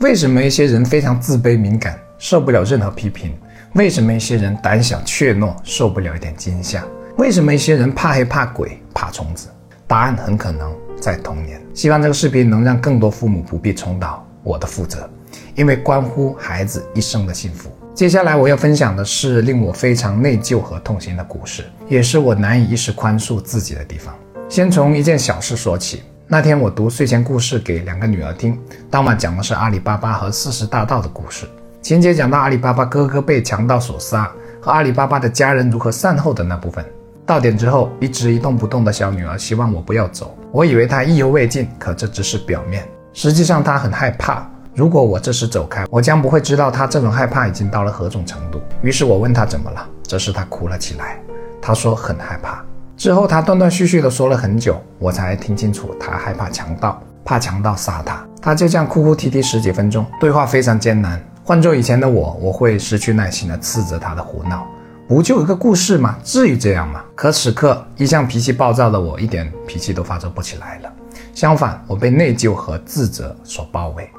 为什么一些人非常自卑敏感，受不了任何批评？为什么一些人胆小怯懦，受不了一点惊吓？为什么一些人怕黑怕鬼怕虫子？答案很可能在童年。希望这个视频能让更多父母不必重蹈我的覆辙，因为关乎孩子一生的幸福。接下来我要分享的是令我非常内疚和痛心的故事，也是我难以一时宽恕自己的地方。先从一件小事说起。那天我读睡前故事给两个女儿听，当晚讲的是阿里巴巴和四十大盗的故事。情节讲到阿里巴巴哥哥被强盗所杀，和阿里巴巴的家人如何善后的那部分。到点之后，一直一动不动的小女儿希望我不要走，我以为她意犹未尽，可这只是表面，实际上她很害怕。如果我这时走开，我将不会知道她这种害怕已经到了何种程度。于是我问她怎么了，这时她哭了起来，她说很害怕。之后，他断断续续地说了很久，我才听清楚，他害怕强盗，怕强盗杀他。他就这样哭哭啼啼十几分钟，对话非常艰难。换做以前的我，我会失去耐心地斥责他的胡闹。不就一个故事吗？至于这样吗？可此刻，一向脾气暴躁的我，一点脾气都发作不起来了。相反，我被内疚和自责所包围。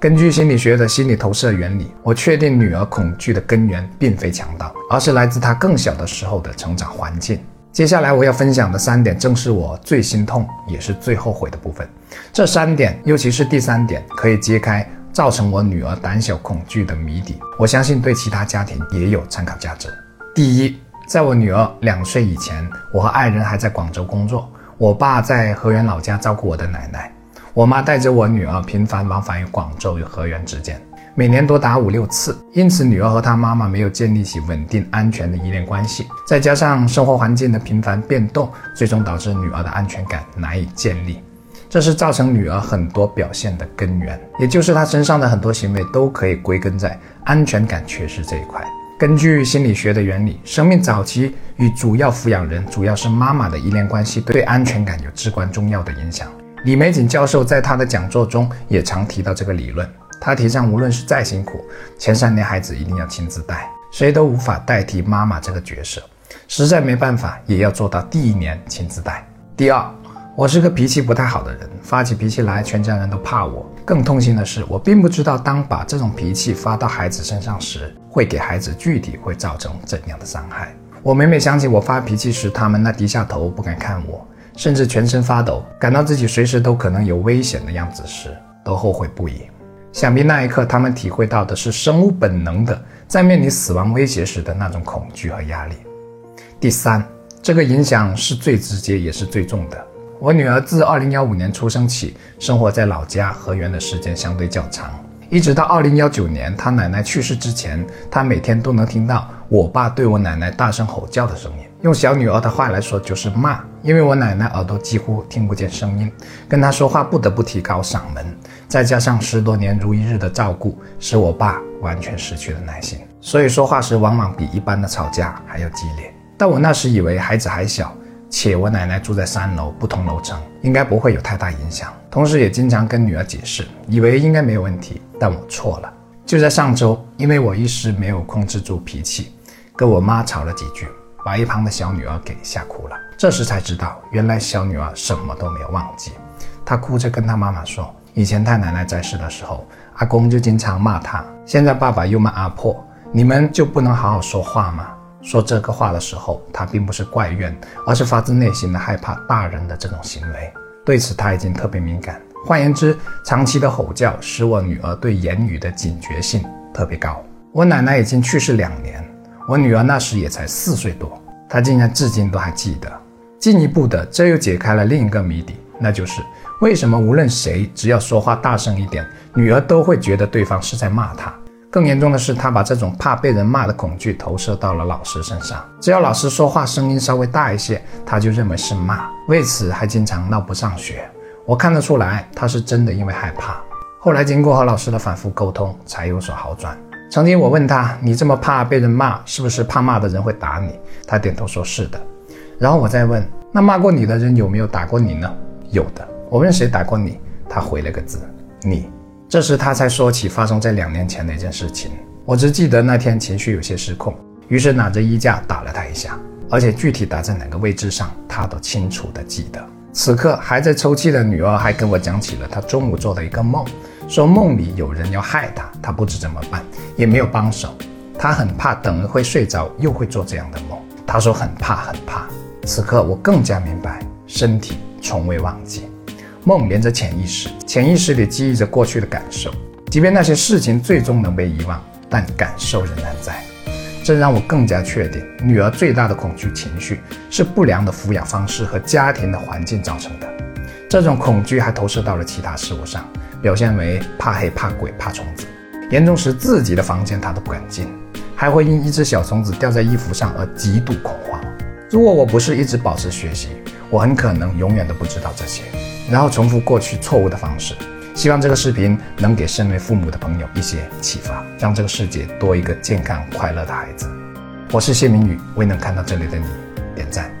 根据心理学的心理投射原理，我确定女儿恐惧的根源并非强盗，而是来自她更小的时候的成长环境。接下来我要分享的三点，正是我最心痛也是最后悔的部分。这三点，尤其是第三点，可以揭开造成我女儿胆小恐惧的谜底。我相信对其他家庭也有参考价值。第一，在我女儿两岁以前，我和爱人还在广州工作，我爸在河源老家照顾我的奶奶，我妈带着我女儿频繁往返于广州与河源之间。每年多达五六次，因此女儿和她妈妈没有建立起稳定安全的依恋关系，再加上生活环境的频繁变动，最终导致女儿的安全感难以建立，这是造成女儿很多表现的根源，也就是她身上的很多行为都可以归根在安全感缺失这一块。根据心理学的原理，生命早期与主要抚养人，主要是妈妈的依恋关系，对安全感有至关重要的影响。李玫瑾教授在他的讲座中也常提到这个理论。他提倡，无论是再辛苦，前三年孩子一定要亲自带，谁都无法代替妈妈这个角色，实在没办法，也要做到第一年亲自带。第二，我是个脾气不太好的人，发起脾气来，全家人都怕我。更痛心的是，我并不知道，当把这种脾气发到孩子身上时，会给孩子具体会造成怎样的伤害。我每每想起我发脾气时，他们那低下头不敢看我，甚至全身发抖，感到自己随时都可能有危险的样子时，都后悔不已。想必那一刻，他们体会到的是生物本能的在面临死亡威胁时的那种恐惧和压力。第三，这个影响是最直接也是最重的。我女儿自二零幺五年出生起，生活在老家河源的时间相对较长，一直到二零幺九年她奶奶去世之前，她每天都能听到我爸对我奶奶大声吼叫的声音。用小女儿的话来说，就是骂。因为我奶奶耳朵几乎听不见声音，跟她说话不得不提高嗓门，再加上十多年如一日的照顾，使我爸完全失去了耐心，所以说话时往往比一般的吵架还要激烈。但我那时以为孩子还小，且我奶奶住在三楼不同楼层，应该不会有太大影响。同时也经常跟女儿解释，以为应该没有问题。但我错了。就在上周，因为我一时没有控制住脾气，跟我妈吵了几句。把一旁的小女儿给吓哭了。这时才知道，原来小女儿什么都没有忘记。她哭着跟她妈妈说：“以前太奶奶在世的时候，阿公就经常骂她。现在爸爸又骂阿婆，你们就不能好好说话吗？”说这个话的时候，她并不是怪怨，而是发自内心的害怕大人的这种行为。对此，她已经特别敏感。换言之，长期的吼叫使我女儿对言语的警觉性特别高。我奶奶已经去世两年。我女儿那时也才四岁多，她竟然至今都还记得。进一步的，这又解开了另一个谜底，那就是为什么无论谁只要说话大声一点，女儿都会觉得对方是在骂她。更严重的是，她把这种怕被人骂的恐惧投射到了老师身上，只要老师说话声音稍微大一些，她就认为是骂，为此还经常闹不上学。我看得出来，她是真的因为害怕。后来经过和老师的反复沟通，才有所好转。曾经我问他：“你这么怕被人骂，是不是怕骂的人会打你？”他点头说：“是的。”然后我再问：“那骂过你的人有没有打过你呢？”“有的。”我问：“谁打过你？”他回了个字：“你。”这时他才说起发生在两年前的一件事情。我只记得那天情绪有些失控，于是拿着衣架打了他一下，而且具体打在哪个位置上，他都清楚的记得。此刻还在抽泣的女儿还跟我讲起了她中午做的一个梦。说梦里有人要害他，他不知怎么办，也没有帮手。他很怕等会睡着又会做这样的梦。他说很怕很怕。此刻我更加明白，身体从未忘记。梦连着潜意识，潜意识里记忆着过去的感受，即便那些事情最终能被遗忘，但感受仍然在。这让我更加确定，女儿最大的恐惧情绪是不良的抚养方式和家庭的环境造成的。这种恐惧还投射到了其他事物上，表现为怕黑、怕鬼、怕虫子，严重时自己的房间他都不敢进，还会因一只小虫子掉在衣服上而极度恐慌。如果我不是一直保持学习，我很可能永远都不知道这些，然后重复过去错误的方式。希望这个视频能给身为父母的朋友一些启发，让这个世界多一个健康快乐的孩子。我是谢明宇，为能看到这里的你点赞。